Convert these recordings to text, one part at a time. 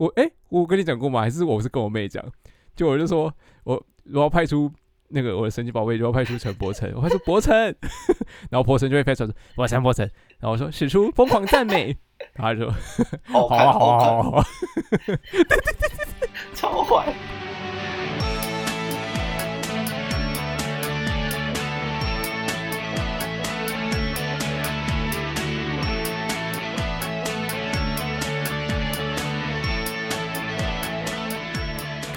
我哎，我跟你讲过吗？还是我是跟我妹讲？就我就说我我要派出那个我的神奇宝贝，就要派出陈柏成，我派出柏成，然后柏成就会派出我陈柏成，然后我说使出疯狂赞美，他就说好好啊好啊好啊好啊，超坏。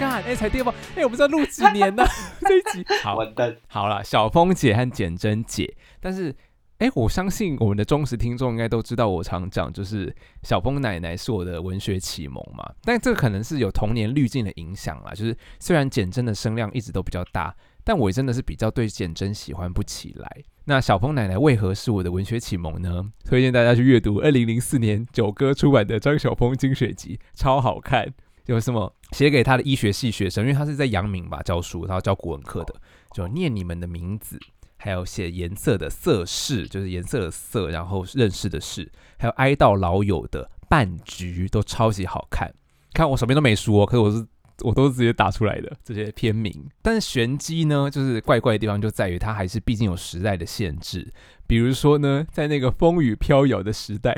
干哎才第二包，哎我不知道录几年呢 这一集好完蛋，好了，小峰姐和简真姐，但是，哎，我相信我们的忠实听众应该都知道，我常讲就是小峰奶奶是我的文学启蒙嘛。但这个可能是有童年滤镜的影响啦，就是虽然简真的声量一直都比较大，但我真的是比较对简真喜欢不起来。那小峰奶奶为何是我的文学启蒙呢？推荐大家去阅读二零零四年九歌出版的张晓峰精选集，超好看。有什么写给他的医学系学生，因为他是在阳明吧教书，然后教古文课的，就念你们的名字，还有写颜色的色式，就是颜色的色，然后认识的事，还有哀悼老友的半局，都超级好看。看我手边都没书哦，可是我是我都是直接打出来的这些片名。但是玄机呢，就是怪怪的地方就在于它还是毕竟有时代的限制，比如说呢，在那个风雨飘摇的时代，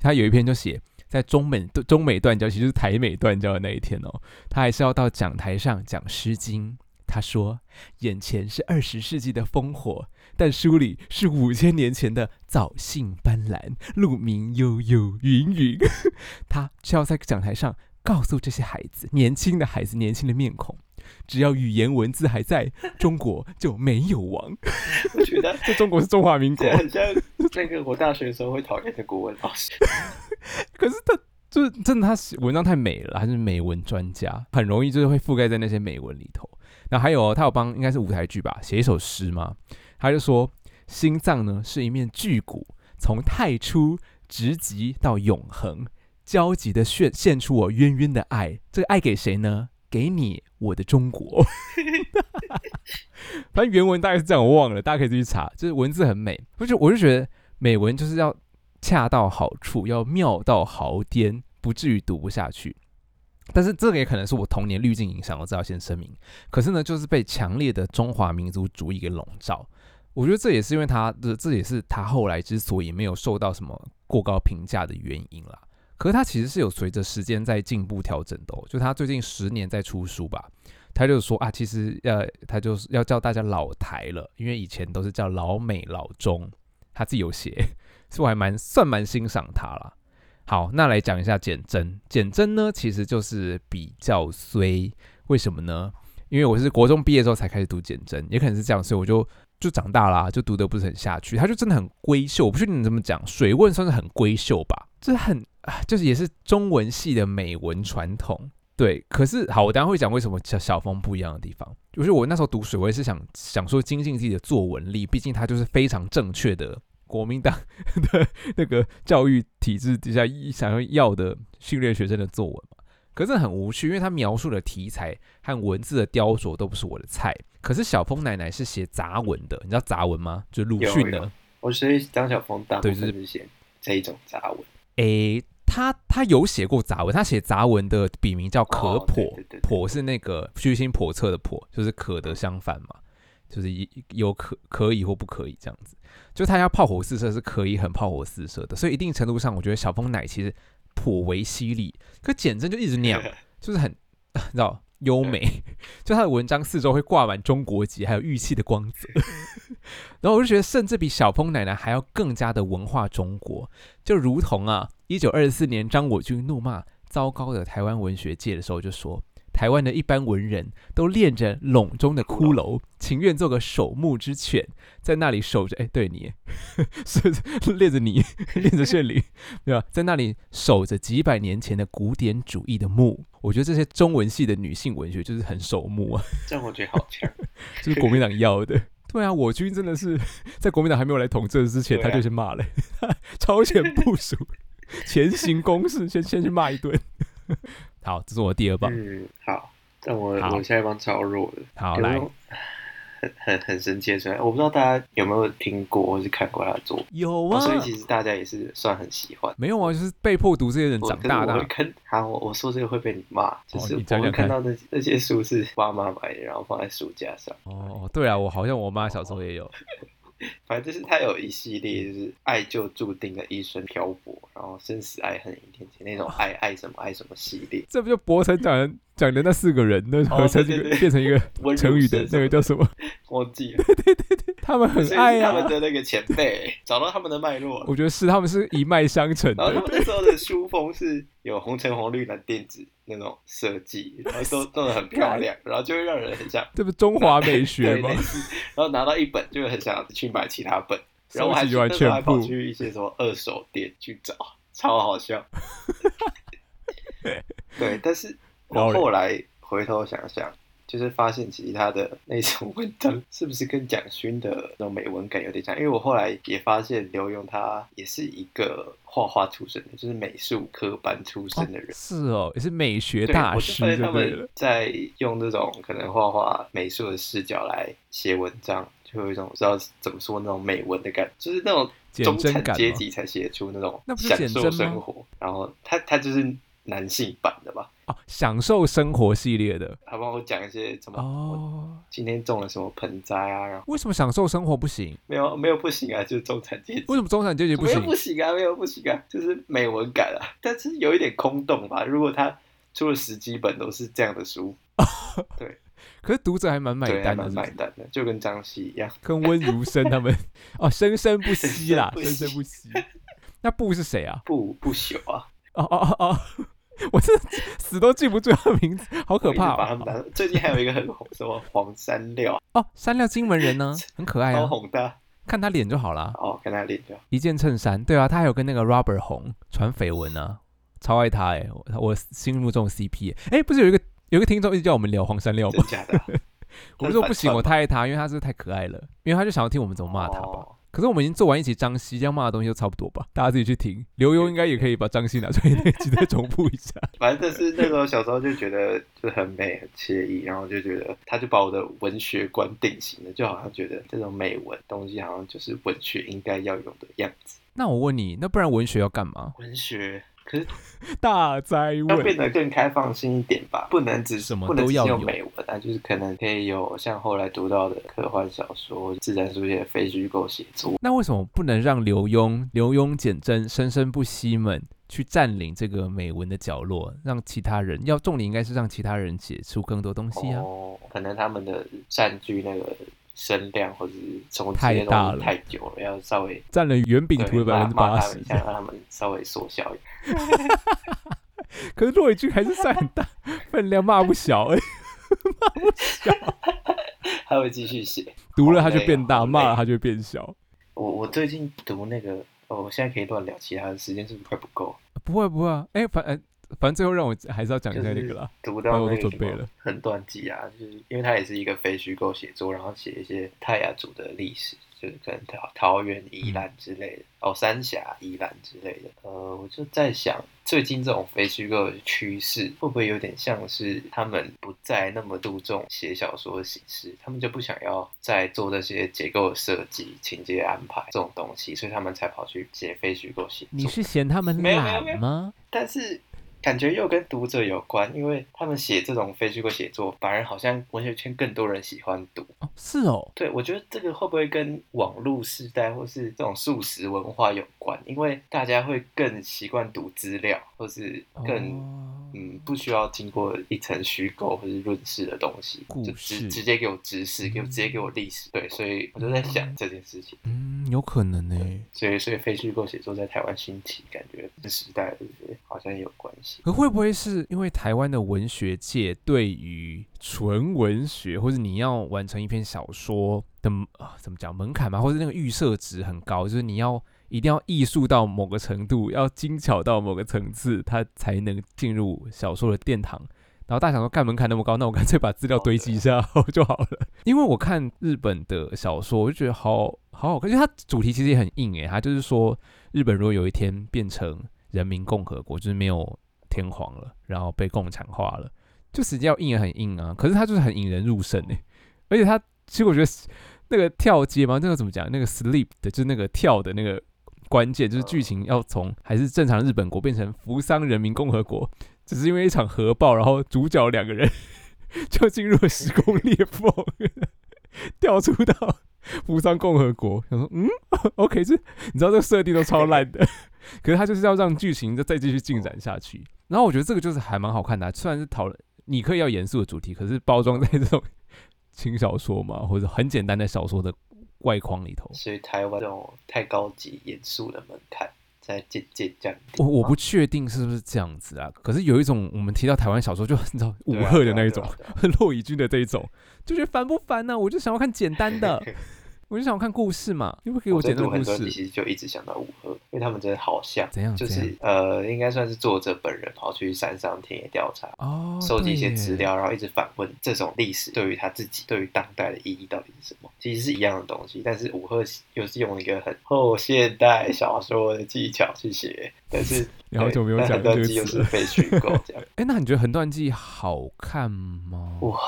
他有一篇就写。在中美中美断交，其实是台美断交的那一天哦，他还是要到讲台上讲《诗经》。他说：“眼前是二十世纪的烽火，但书里是五千年前的藻荇斑斓，鹿鸣悠悠，云云。”他就要在讲台上告诉这些孩子，年轻的孩子，年轻的面孔，只要语言文字还在，中国就没有亡。我觉得 这中国是中华民国，很像那个我大学的时候会讨厌的国文老师。可是他就是真的，他文章太美了，他是美文专家，很容易就是会覆盖在那些美文里头。然后还有他有帮应该是舞台剧吧写一首诗嘛，他就说心脏呢是一面巨骨，从太初直击到永恒，焦急的献献出我渊渊的爱。这个爱给谁呢？给你，我的中国。反正原文大概是这样，我忘了，大家可以自己查。就是文字很美，我就我就觉得美文就是要。恰到好处，要妙到毫巅，不至于读不下去。但是这个也可能是我童年滤镜影响，我知道先声明。可是呢，就是被强烈的中华民族主义给笼罩。我觉得这也是因为他的，这也是他后来之所以没有受到什么过高评价的原因啦。可是他其实是有随着时间在进步调整的。哦就他最近十年在出书吧，他就说啊，其实呃，他就是要叫大家老台了，因为以前都是叫老美老中，他自己有写。是我还蛮算蛮欣赏他了。好，那来讲一下简真。简真呢，其实就是比较衰。为什么呢？因为我是国中毕业之后才开始读简真，也可能是这样，所以我就就长大啦，就读得不是很下去。他就真的很闺秀，我不确定你怎么讲，水问算是很闺秀吧？这很就是也是中文系的美文传统。对，可是好，我等下会讲为什么小小峰不一样的地方。就是我那时候读水，我也是想想说精进自己的作文力，毕竟它就是非常正确的。国民党的那个教育体制底下想要要的训练学生的作文嘛，可是很无趣，因为他描述的题材和文字的雕琢都不是我的菜。可是小峰奶奶是写杂文的，你知道杂文吗？就鲁迅的。我是张小峰大对，就是写这一种杂文。诶，他他有写过杂文，他写杂文的笔名叫可叵，叵是那个居心叵测的叵，就是可的相反嘛，就是有可可以或不可以这样子。就他要炮火四射是可以很炮火四射的，所以一定程度上，我觉得小峰奶其实颇为犀利。可简真就一直那样，就是很 你知道优美。就他的文章四周会挂满中国籍，还有玉器的光泽。然后我就觉得，甚至比小峰奶奶还要更加的文化中国。就如同啊，一九二四年张我军怒骂糟糕的台湾文学界的时候，就说。台湾的一般文人都练着笼中的骷髅，情愿做个守墓之犬，在那里守着。哎，对你 是练着你，练着炫灵，对吧？在那里守着几百年前的古典主义的墓。我觉得这些中文系的女性文学就是很守墓啊。这样我觉得好强，就是国民党要的。对啊，我军真的是在国民党还没有来统治之前，他就先骂了，超前部署，前行攻势，先先去骂一顿。好，这是我第二棒。嗯，好，但我我下一棒超弱的。好来，很很很神奇的存在。我不知道大家有没有听过或是看过他的作品，有啊，所以其实大家也是算很喜欢。没有啊，就是被迫读这些人长大的。我看，好，我我说这个会被你骂，就是我们看到那那些书是爸妈买的，然后放在书架上。哦，对啊，我好像我妈小时候也有。反正就是他有一系列，就是爱就注定的一生漂泊，然后生死爱恨一天天那种爱爱什么爱什么系列。这不就博成讲的讲的那四个人，那合成一个变成一个 成语的那个叫什么？忘记了。对对对对，他们很爱啊。他们的那个前辈 找到他们的脉络，我觉得是他们是一脉相承的。然后他们那时候的书风是有红橙黄绿蓝靛紫。那种设计，然后都弄得很漂亮，然后就会让人很想，这不中华美学吗？然后拿到一本，就会很想去买其他本，然后我还那时候还跑去一些什么二手店去找，超好笑。对，但是我后来回头想想。就是发现其他的那种 文章是不是跟蒋勋的那种美文感有点像？因为我后来也发现刘墉他也是一个画画出身的，就是美术科班出身的人。是哦，也是美学大师。我他们在用这种可能画画美术的视角来写文章，就有一种不知道怎么说那种美文的感觉，就是那种中产阶级才写出那种享受生活。然后他他就是男性版。享受生活系列的，他帮我讲一些什么？哦，今天种了什么盆栽啊？然后为什么享受生活不行？没有，没有不行啊，就是中产阶级。为什么中产阶级不行？不行啊，没有不行啊，就是美文感啊，但是有一点空洞吧。如果他出了十几本都是这样的书，对，可是读者还蛮买单的，买单的，就跟张希一样，跟温如生他们 哦，生生不息啦，生生不息。那不是谁啊？不不朽啊！哦哦哦哦。我是死都记不住他的名字，好可怕！最近还有一个很红，什么黄山料哦，山料金门人呢，很可爱啊，红的，看他脸就好了。哦，看他脸就好一件衬衫，对啊，他还有跟那个 Robert 红传绯闻呢，超爱他哎，我心目中 CP 哎，不是有一个有一个听众一直叫我们聊黄山料吗？假的，我说不行，我太爱他，因为他是太可爱了，因为他就想要听我们怎么骂他吧。可是我们已经做完一集张希，这样骂的东西都差不多吧？大家自己去听。刘墉应该也可以把张希拿出来那集再重复一下。反正就是那时候小时候就觉得就很美很惬意，然后就觉得他就把我的文学观定型了，就好像觉得这种美文东西好像就是文学应该要有的样子。那我问你，那不然文学要干嘛？文学。可 是大灾问，要变得更开放性一点吧，不能只什么都要有美文，啊就是可能可以有像后来读到的科幻小说、自然书写、非虚构写作。那为什么不能让刘墉、刘墉、简真生生不息们去占领这个美文的角落，让其他人要重点应该是让其他人写出更多东西啊？哦，可能他们的占据那个。声量或者是从太大了，太久了，要稍微占了圆饼图的百分之八十，想让他们稍微缩小一点。可是骆以军还是算很大，分量骂不小哎，骂不小，他会继续写，读了他就变大，骂了他就变小。我我最近读那个，哦，我现在可以乱聊，其他的时间是不是快不够？不会不会，哎，反正。反正最后让我还是要讲一下那个啦，读到那个很断记啊，就是因为它也是一个非虚构写作，然后写一些泰雅族的历史。就是可能桃桃园、宜兰之类的，哦，三峡、宜兰之类的。呃，我就在想，最近这种非虚构的趋势，会不会有点像是他们不再那么注重写小说的形式，他们就不想要再做这些结构设计、情节安排这种东西，所以他们才跑去写非虚构写作。你是嫌他们懒吗？但是。感觉又跟读者有关，因为他们写这种非虚构写作，反而好像文学圈更多人喜欢读。是哦，对，我觉得这个会不会跟网络时代或是这种素食文化有关？因为大家会更习惯读资料，或是更嗯不需要经过一层虚构或是润饰的东西，就直直接给我知识，给我直接给我历史。对，所以我就在想这件事情。嗯，有可能呢。所以，所以非虚构写作在台湾兴起，感觉跟时代好像有关系。可会不会是因为台湾的文学界对于纯文学，或者你要完成一篇小说的啊，怎么讲门槛嘛，或者那个预设值很高，就是你要一定要艺术到某个程度，要精巧到某个层次，它才能进入小说的殿堂。然后大家想说，干门槛那么高，那我干脆把资料堆积一下 就好了。因为我看日本的小说，我就觉得好好好看，因为它主题其实也很硬诶，它就是说日本如果有一天变成人民共和国，就是没有。天皇了，然后被共产化了，就实际要硬也很硬啊，可是它就是很引人入胜诶，而且它其实我觉得那个跳接嘛，那个怎么讲？那个 sleep 的，就是那个跳的那个关键，就是剧情要从还是正常日本国变成扶桑人民共和国，只是因为一场核爆，然后主角两个人 就进入了时空裂缝，调出到扶桑共和国。想说，嗯，OK，这你知道这个设定都超烂的，可是他就是要让剧情再再继续进展下去。然后我觉得这个就是还蛮好看的，虽然是讨论你可以要严肃的主题，可是包装在这种轻小说嘛，或者很简单的小说的外框里头。所以台湾这种太高级严肃的门槛在渐渐这样。我我不确定是不是这样子啊，可是有一种我们提到台湾小说，就 你知道武对啊赫的那一种 骆以军的这一种，就觉得烦不烦呢、我就想要看简单的，我就想看故事嘛，你不给我在简单的故读很多集，事，其实就一直想到五鹤，因为他们真的好像，怎样就是呃，应该算是作者本人跑去山上田野调查，哦，收集一些资，料，然后一直反问这种历史对于他自己、对于当代的意义到底是什么？其实是一样的东西，但是武赫又是用一个很后现代小说的技巧去写，但是你好久没有讲这个但很多集又。是被虚构这样。哎，那你觉得《横断记》好看吗？哇，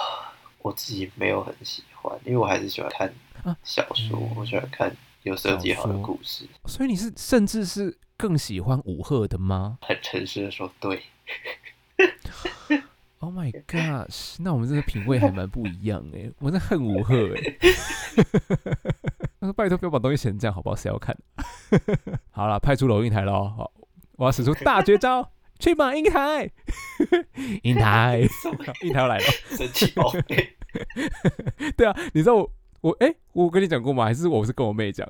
我自己没有很喜欢，因为我还是喜欢看啊小说，嗯我喜欢看有设计好的故事。所以你是甚至是更喜欢武赫的吗很诚实的说，对？Oh my gosh，那我们真的品味还蛮不一样哎，我在恨武赫哎。他说：“拜托，不要把东西写成这样，好不好？谁要看？” 好了，派出龙应台喽！好，我要使出大绝招，去吧，应台！应台，应台要来了。神奇宝贝，对啊，你知道我我哎、我跟你讲过吗？还是我是跟我妹讲？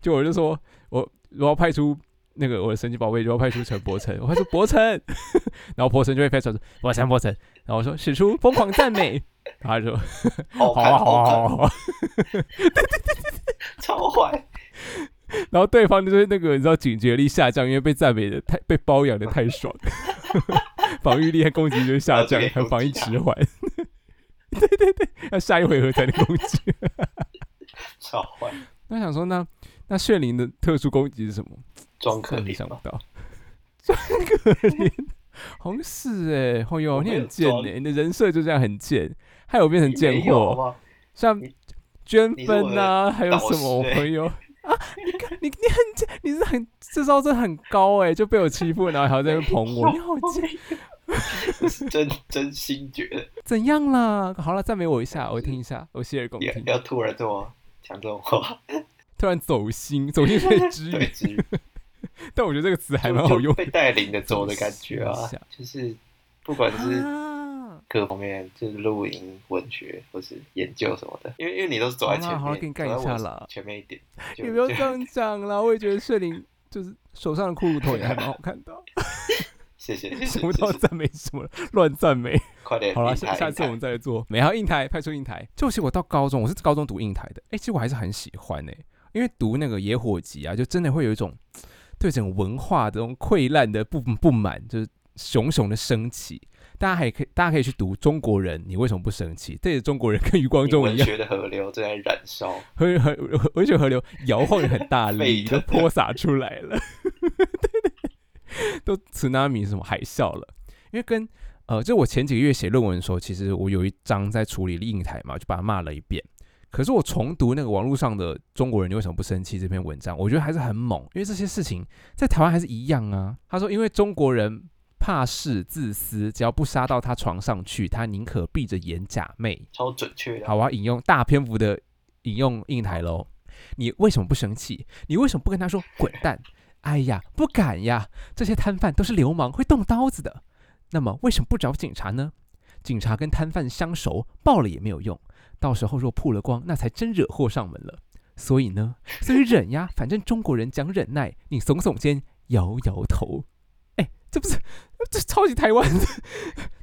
就我就说我我要派出那个我的神奇宝贝，就要派出陈柏成，我派出柏成，然后柏成就会派出来说柏成柏成，然后我说使出疯狂赞美，然后他就说好啊 好啊，好啊好啊，超坏，然后对方就是那个你知道警觉力下降，因为被赞美的太被包养的太爽，防御力和攻击力就下降，还有防御迟缓。对对对，要下一回合才能攻击。超坏，那想说，那那炫灵的特殊攻击是什么？装可怜嘛，想不到，装可怜，好像是哎、哦哟，我没有你很贱装哎、你的人设就这样很贱，害我变成贱货，像捐分啊，还有什么我朋友啊，你看你你很贱，你是很这招真很高哎、就被我欺负，然后还要在那边捧我，你好贱，真真心觉得。怎样啦？好了，赞美我一下，我听一下，我洗耳恭要听。要突然这么讲这种话，突然走心，走心 被支对，援，至于但我觉得这个词还蛮好用就被带领的走的感觉啊就是不管是啊。各方面，就是录音、文学或是研究什么的，因为因为你都是走在前面，好啦好给你干一下啦。前面一点，就你不要就这样讲啦，我也觉得炫灵就是手上的骷髅头也还蛮好看的，谢谢谢谢什么都要谢谢，赞美什么了，乱赞美。快点，好了，下下次我们再来做美好印台，派出印台。就其实我到高中，我是高中读印台的，哎、其实我还是很喜欢哎、因为读那个野火集啊，就真的会有一种对整个文化的这种溃烂的不不满，就是熊熊的升起。大家还可以，大家可以去读《中国人》，你为什么不生气？这也是中国人跟余光中一样，文学的河流正在燃烧，河河文学河流摇晃的很大 力，都泼洒出来了，对对对，都 tsunami 什么海啸了。因为跟呃，就我前几个月写论文的时候，其实我有一章在处理印台嘛，就把它骂了一遍。可是我重读那个网络上的中国人，你为什么不生气这篇文章，我觉得还是很猛，因为这些事情在台湾还是一样啊。他说，因为中国人怕事自私，只要不杀到他床上去，他宁可闭着眼假寐。超准确的。好，我要引用大篇幅的引用印台喽。你为什么不生气？你为什么不跟他说滚蛋？哎呀，不敢呀！这些摊贩都是流氓，会动刀子的。那么为什么不找警察呢？警察跟摊贩相熟，报了也没有用。到时候若曝了光，那才真惹祸上门了。所以呢，所以忍呀，反正中国人讲忍耐。你耸耸肩，摇摇头。哎，这不是这超级台湾的，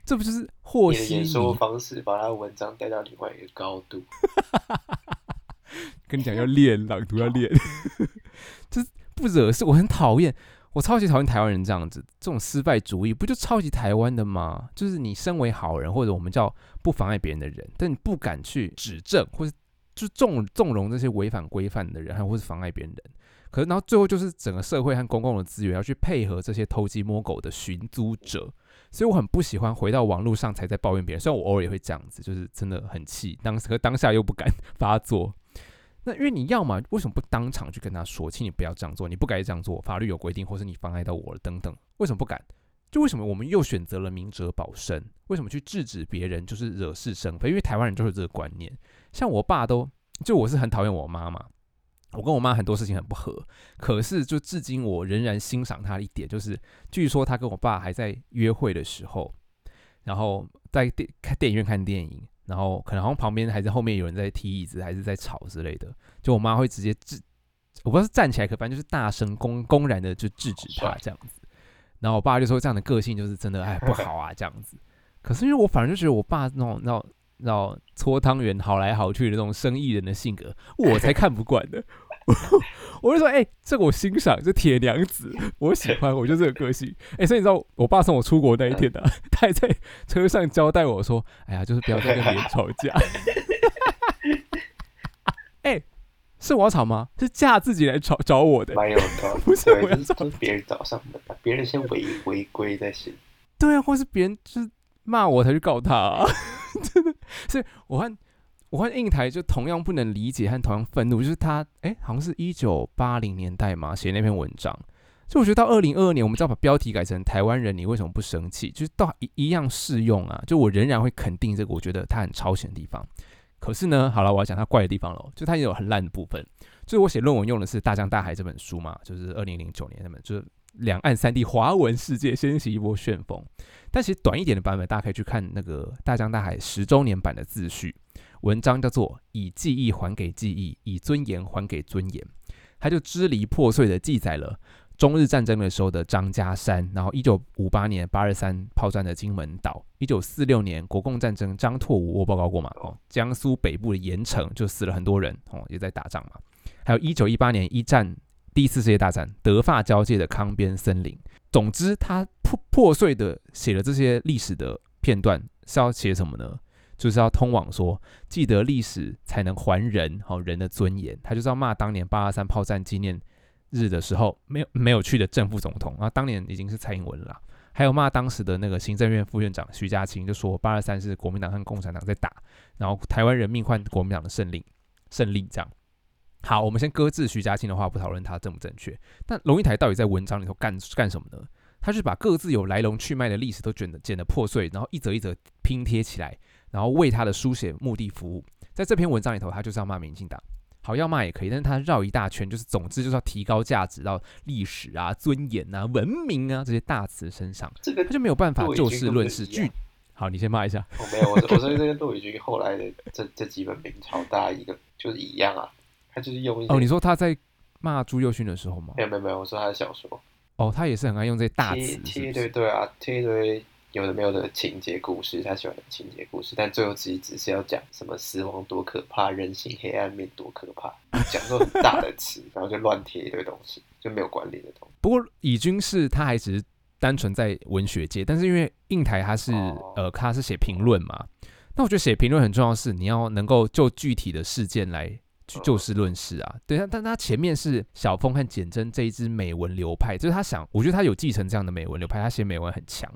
这不就是和你的稀泥？演说方式把他的文章带到另外一个高度，跟你讲要练朗读要练，就是不惹事。我很讨厌，我超级讨厌台湾人这样子，这种失败主义不就超级台湾的吗？就是你身为好人，或者我们叫不妨碍别人的人，但你不敢去指正，或是就纵纵容这些违反规范的人，还或是妨碍别人。可是，然后最后就是整个社会和公共的资源要去配合这些偷鸡摸狗的寻租者，所以我很不喜欢回到网络上才在抱怨别人。虽然我偶尔也会这样子，就是真的很气，当时当下又不敢 发作。那因为你要嘛，为什么不当场去跟他说，请你不要这样做，你不该这样做，法律有规定，或是你妨碍到我了等等，为什么不敢？就为什么我们又选择了明哲保身？为什么去制止别人就是惹是生非？因为台湾人就是这个观念。像我爸都，就我是很讨厌我妈嘛，我跟我妈很多事情很不合，可是就至今我仍然欣赏她一点，就是据说她跟我爸还在约会的时候，然后在电看电影院看电影，然后可能好像旁边还是后面有人在踢椅子，还是在吵之类的，就我妈会直接制，我不知道是站起来，可反正就是大声公公然的就制止他这样子。然后我爸就说这样的个性就是真的哎不好啊这样子，可是因为我反正就觉得我爸那种那种那种搓汤圆好来好去的那种生意人的性格，我才看不惯的。我就说哎，这个我欣赏，这铁娘子我喜欢，我就这个个性。哎，所以你知道我爸送我出国那一天呢，他还在车上交代我说，哎呀，就是不要再跟别人吵架。哎。是我要吵吗？是架自己来吵找我的，蛮有道理。不是我是别人找上门，别人先违违规再行。对啊，或是别人就是骂我才去告他，啊 真的。所以我和我和印台就同样不能理解和同样愤怒，就是他哎，好像是一九八零年代嘛写那篇文章，就我觉得到二零二二年，我们只要把标题改成台湾人，你为什么不生气？就是到一一样适用啊。就我仍然会肯定这个，我觉得他很超前的地方。可是呢，好了，我要讲他怪的地方了，就他也有很烂的部分。就是我写论文用的是《大江大海》这本书嘛，就是二零零九年那本，就是两岸三地华文世界掀起一波旋风。但其实短一点的版本，大家可以去看那个《大江大海》十周年版的自序，文章叫做《以记忆还给记忆，以尊严还给尊严》，他就支离破碎的记载了。中日战争的时候的张家山，然后一九五八年八二三炮战的金门岛，一九四六年国共战争张拓武我报告过嘛？哦，江苏北部的盐城就死了很多人哦，也在打仗嘛。还有一九一八年一战第一次世界大战德法交界的康边森林。总之，他破破碎的写了这些历史的片段是要写什么呢？就是要通往说记得历史才能还人好人的尊严。他就是要骂当年八二三炮战纪念。日的时候没有没有去的正副总统，然后当年已经是蔡英文了，还有骂当时的那个行政院副院长徐家清，就说八二三是国民党和共产党在打，然后台湾人命换国民党的胜利，胜利这样。好，我们先搁置徐家清的话，不讨论他正不正确。但龙应台到底在文章里头干干什么呢？他是把各自有来龙去脉的历史都卷的剪得破碎，然后一则一则拼贴起来，然后为他的书写目的服务。在这篇文章里头，他就是要骂民进党。好要骂也可以，但是他绕一大圈，就是总之就是要提高价值到历史啊、尊严啊、文明啊这些大词身上，这个他就没有办法就事论事。句好，你先骂一下。我没有，我我说这个杜宇军后来的这这几本明朝大一个就是一样啊，他就是用哦，你说他在骂朱佑勋的时候吗？没有没有没有，我说他的小说。哦，他也是很爱用这些大词，贴一堆对啊，贴一堆。有的没有的情节故事，他喜欢的情节故事，但最后其实只是要讲什么死亡多可怕，人性黑暗面多可怕，讲这种大的词，然后就乱贴一堆东西，就没有管理的东西。不过以军是他还只是单纯在文学界，但是因为印台他是呃他是写评论嘛，那我觉得写评论很重要是你要能够就具体的事件来就事论事啊。对啊，但他前面是小峰和简真这一支美文流派，就是他想，我觉得他有继承这样的美文流派，他写美文很强。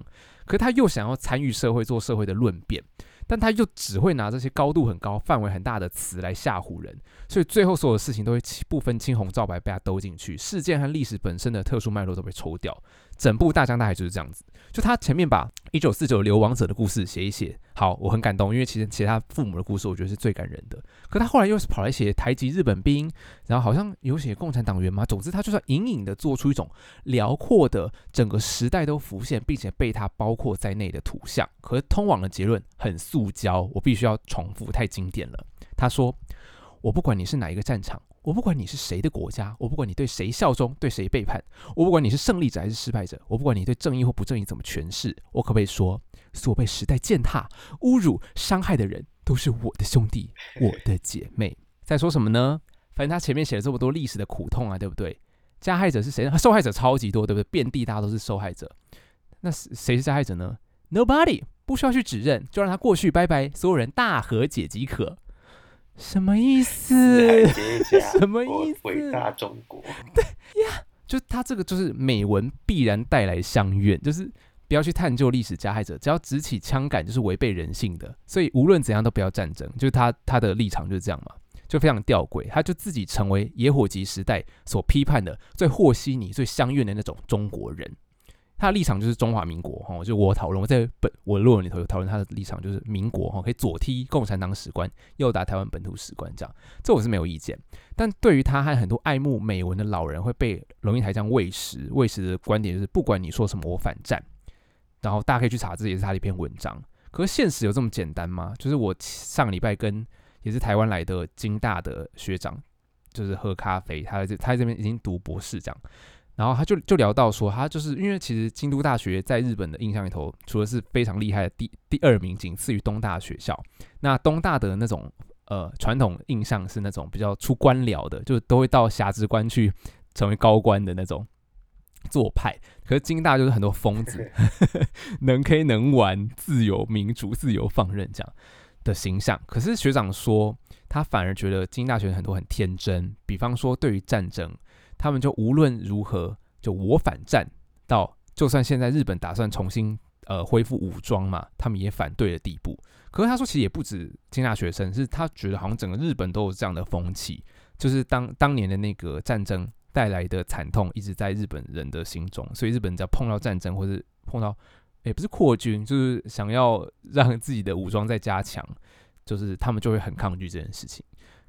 可他又想要参与社会，做社会的论辩，但他又只会拿这些高度很高、范围很大的词来吓唬人，所以最后所有事情都会不分青红皂白被他兜进去，事件和历史本身的特殊脉络都被抽掉。整部《大江大海》就是这样子，就他前面把一九四九流亡者的故事写一写，好，我很感动，因为其实写他父母的故事，我觉得是最感人的。可他后来又是跑来写台籍日本兵，然后好像有写共产党员嘛，总之他就算隐隐的做出一种辽阔的整个时代都浮现，并且被他包括在内的图像。可是通往的结论很塑胶，我必须要重复，太经典了。他说：“我不管你是哪一个战场。”我不管你是谁的国家，我不管你对谁效忠，对谁背叛，我不管你是胜利者还是失败者，我不管你对正义或不正义怎么诠释，我可不可以说，所被时代践踏、侮辱、伤害的人都是我的兄弟、我的姐妹？在说什么呢？反正他前面写了这么多历史的苦痛啊，对不对？加害者是谁？受害者超级多，对不对？遍地大都是受害者。那谁是加害者呢？Nobody，不需要去指认，就让他过去，拜拜，所有人大和解即可。什么意思？什么意思？伟大中国。对呀，就他这个就是美文必然带来相怨，就是不要去探究历史加害者，只要执起枪杆就是违背人性的，所以无论怎样都不要战争，就是他他的立场就是这样嘛，就非常吊诡，他就自己成为野火集时代所批判的最和稀泥、最相怨的那种中国人。他立场就是中华民国哈，就我讨论我在本我的论文里头有讨论他的立场就是民国哈，可以左踢共产党史观，右打台湾本土史观这样，这我是没有意见。但对于他和很多爱慕美文的老人会被龙应台这样喂食喂食的观点就是，不管你说什么我反战，然后大家可以去查，这也是他的一篇文章。可是现实有这么简单吗？就是我上礼拜跟也是台湾来的京大的学长，就是喝咖啡，他在他在这边已经读博士这样。然后他就就聊到说，他就是因为其实京都大学在日本的印象里头，除了是非常厉害的第第二名，仅次于东大学校。那东大的那种呃传统印象是那种比较出官僚的，就都会到辖职官去成为高官的那种做派。可是京大就是很多疯子，能 K 能玩，自由民主、自由放任这样的形象。可是学长说，他反而觉得京大学很多很天真，比方说对于战争。他们就无论如何，就我反战到，就算现在日本打算重新呃恢复武装嘛，他们也反对的地步。可是他说，其实也不止京大学生，是他觉得好像整个日本都有这样的风气，就是当当年的那个战争带来的惨痛一直在日本人的心中，所以日本只要碰到战争或者碰到，也不是扩军，就是想要让自己的武装再加强，就是他们就会很抗拒这件事情。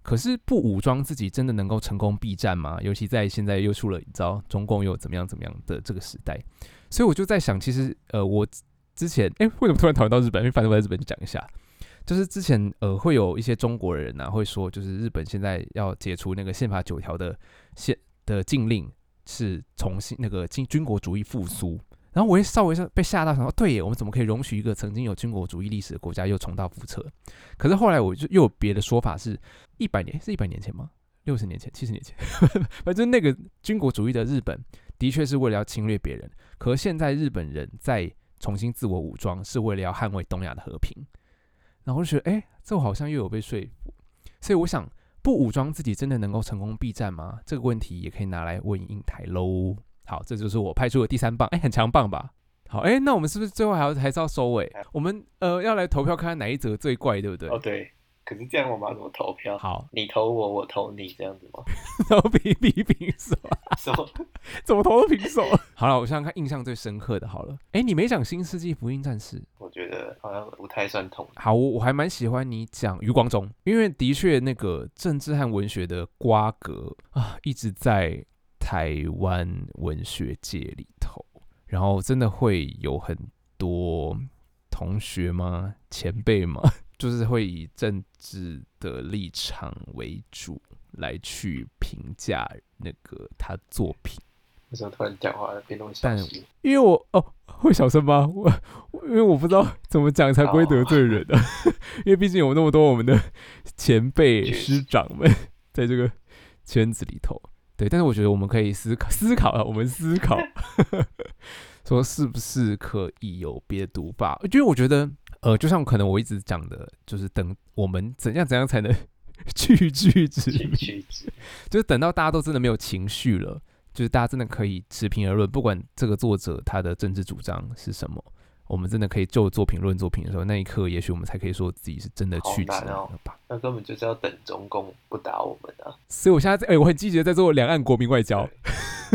可是不武装自己真的能够成功避战吗？尤其在现在又出了一招，中共又怎么样怎么样的这个时代，所以我就在想，其实呃，我之前哎，为什么突然讨论到日本？因为反正我在日本讲一下，就是之前呃，会有一些中国人呐，会说，就是日本现在要解除那个宪法九条的限的禁令，是重新那个军军国主义复苏。然后我也稍微是被吓到，想说对耶，我们怎么可以容许一个曾经有军国主义历史的国家又重蹈覆辙？可是后来我就又有别的说法，是一百年是一百年前吗？六十年前、七十年前，反正那个军国主义的日本的确是为了要侵略别人。可现在日本人在重新自我武装，是为了要捍卫东亚的和平。然后我就觉得，哎，这好像又有被说服。所以我想，不武装自己真的能够成功避战吗？这个问题也可以拿来问英台喽。好，这就是我派出的第三棒，哎，很强棒吧？好，哎，那我们是不是最后还要还是要收尾？我们呃要来投票，看看哪一则最怪，对不对？哦，对。可是这样我们要怎么投票？好，你投我，我投你，这样子吗？然后比比平手，什么？怎么投都平手？好了，我想想看印象最深刻的，好了。哎，你没讲《新世纪福音战士》？我觉得好像不太算同。好，我我还蛮喜欢你讲余光中，因为的确那个政治和文学的瓜葛啊，一直在。台湾文学界里头，然后真的会有很多同学吗？前辈吗？就是会以政治的立场为主来去评价那个他作品。为什么突然讲话变那么小声？因为我哦，会小声吗？我因为我不知道怎么讲才不会得罪人啊。因为毕竟有那么多我们的前辈师长们在这个圈子里头。对，但是我觉得我们可以思考思考啊，我们思考 说是不是可以有别的读法？因为我觉得，呃，就像可能我一直讲的，就是等我们怎样怎样才能句句之名，就是等到大家都真的没有情绪了，就是大家真的可以持平而论，不管这个作者他的政治主张是什么。我们真的可以就作品论作品的时候，那一刻也许我们才可以说自己是真的去职了吧？那根本就是要等中共不打我们啊！所以我现在在哎，我很积极的在做两岸国民外交，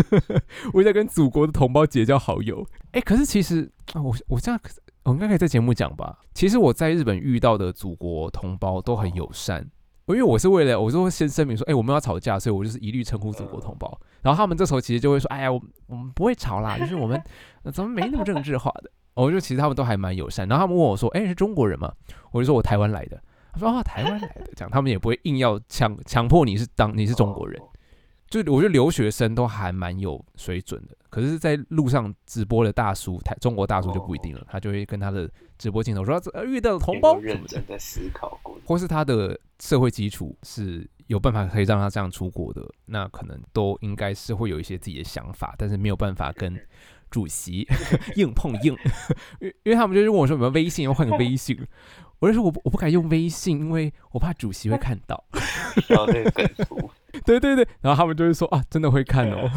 我在跟祖国的同胞结交好友。哎，可是其实我我这样，我应该可以在节目讲吧？其实我在日本遇到的祖国同胞都很友善，因为我是为了我说先声明说，哎，我们要吵架，所以我就是一律称呼祖国同胞。然后他们这时候其实就会说，哎呀，我我们不会吵啦，就是我们怎么没那么政治化的？我就其实他们都还蛮友善，然后他们问我说：“哎，是中国人吗？”我就说：“我台湾来的。”他说：“哦，台湾来的。”这样他们也不会硬要强强迫你是当你是中国人。就我觉得留学生都还蛮有水准的，可是，在路上直播的大叔，台中国大叔就不一定了，他就会跟他的直播镜头说：“遇到同胞认真在思考过，或是他的社会基础是有办法可以让他这样出国的，那可能都应该是会有一些自己的想法，但是没有办法跟。”主席 硬碰硬，因因为他们就是问我说有没有微信，要换个微信，我就说我我不敢用微信，因为我怕主席会看到。然后那个梗图，对对对，然后他们就会说啊，真的会看哦。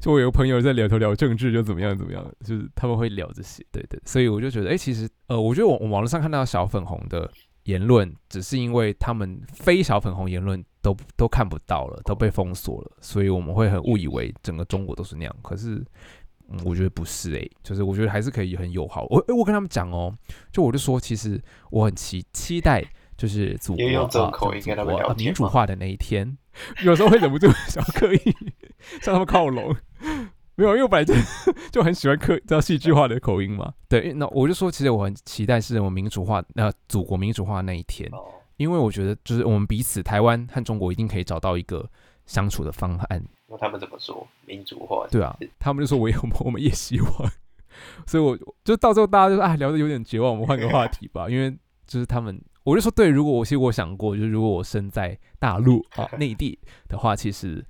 就我有个朋友在聊头聊政治，就怎么样怎么样，就是他们会聊这些，对对，所以我就觉得，哎、其实呃，我觉得我我网络上看到小粉红的言论，只是因为他们非小粉红言论都都看不到了，都被封锁了，所以我们会很误以为整个中国都是那样，可是。嗯，我觉得不是诶、就是我觉得还是可以很友好。我诶我跟他们讲哦，就我就说，其实我很期期待，就是祖国因为用这种啊口音民主化的那一天，有时候会忍不住想要刻意向他们靠拢。没有，因为我本来就就很喜欢刻知道戏剧化的口音嘛。对，那我就说，其实我很期待是我们民主化，呃，祖国民主化那一天，哦，因为我觉得就是我们彼此台湾和中国一定可以找到一个相处的方案。那他们怎么说？民主化？对啊，他们就说我也我们 我也希望，所以我就到最后大家就说啊聊的有点绝望，我们换个话题吧，因为就是他们，我就说对，如果我其实我想过，就是如果我身在大陆 啊内地的话，其实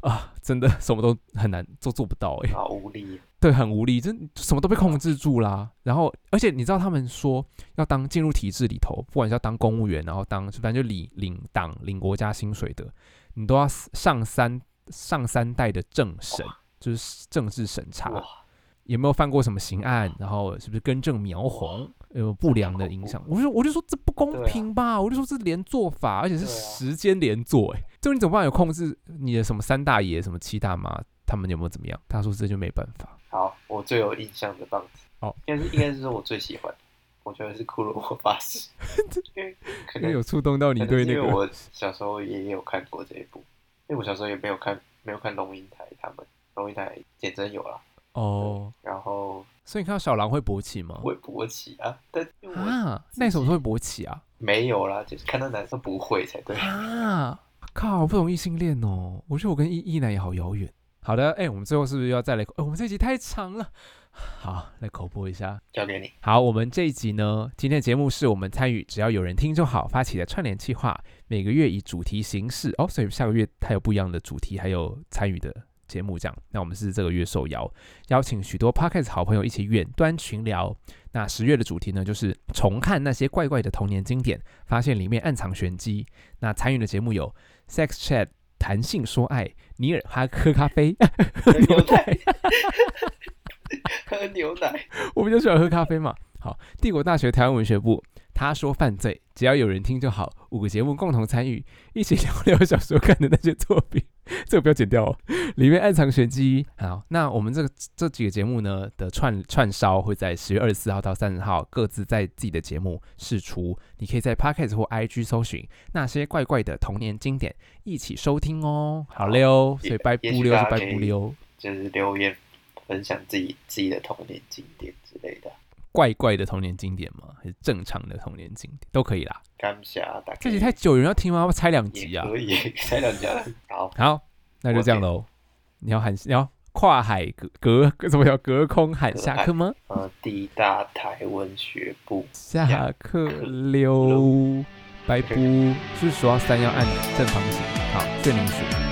啊真的什么都很难做做不到哎、好无力。对，很无力，真就什么都被控制住啦。然后，而且你知道他们说要当进入体制里头，不管是要当公务员，然后当反正就领领党领国家薪水的，你都要上三上三代的政审，就是政治审查，有没有犯过什么刑案，然后是不是根正苗红，有不良的影响？我就我就说这不公平吧，我就说这连坐法，而且是时间连坐，哎，就你怎么办？有控制你的什么三大爷、什么七大妈，他们有没有怎么样？他说这就没办法。好，我最有印象的棒子，哦，应该是应该是说我最喜欢，我觉得是骷髅魔法师，因为可能有触动到你对那个，因为我小时候也有看过这一部，因为我小时候也没有看没有看龙应台他们，龙应台简真有啦，哦，然后所以你看到小狼会勃起吗？会勃起啊，但啊，那你什么时候会勃起啊？没有啦，就是看到男生不会才对。啊，靠，不懂异性恋哦。我觉得我跟异异男也好遥远。好的，哎、我们最后是不是要再来？哎、我们这集太长了，好，来口播一下。交给你，好，我们这一集呢，今天的节目是我们参与只要有人听就好发起的串联计划，每个月以主题形式哦，所以下个月它有不一样的主题，还有参与的节目这样。那我们是这个月受邀，邀请许多 podcast 好朋友一起远端群聊。那十月的主题呢，就是重看那些怪怪的童年经典，发现里面暗藏玄机。那参与的节目有 Sex Chat、谈性说爱、尼尔他喝咖啡、喝牛奶，喝牛奶，我比较喜欢喝咖啡嘛。好，帝国大学台湾文学部，他说犯罪，只要有人听就好。五个节目共同参与，一起聊聊小时候看的那些作品。这个不要剪掉哦，里面暗藏玄机。好，那我们这个这几个节目呢的串串烧会在十月二十四号到三十号各自在自己的节目试出，你可以在 Podcast 或 IG 搜寻那些怪怪的童年经典，一起收听哦。好嘞哦，所以拜也不溜是拜不溜。就是留言分享自己自己的童年经典之类的。怪怪的童年经典吗？还是正常的童年经典？都可以啦。感谢大家，这集太久，有人要听吗？要不要拆两集啊？可以，拆两集。好，好，那就这样喽。你要喊，你要跨海隔隔怎么叫隔空喊下课吗？呃，地大台文学部，下课溜，拜拜。是数到三要按正方形。好，顺铃数。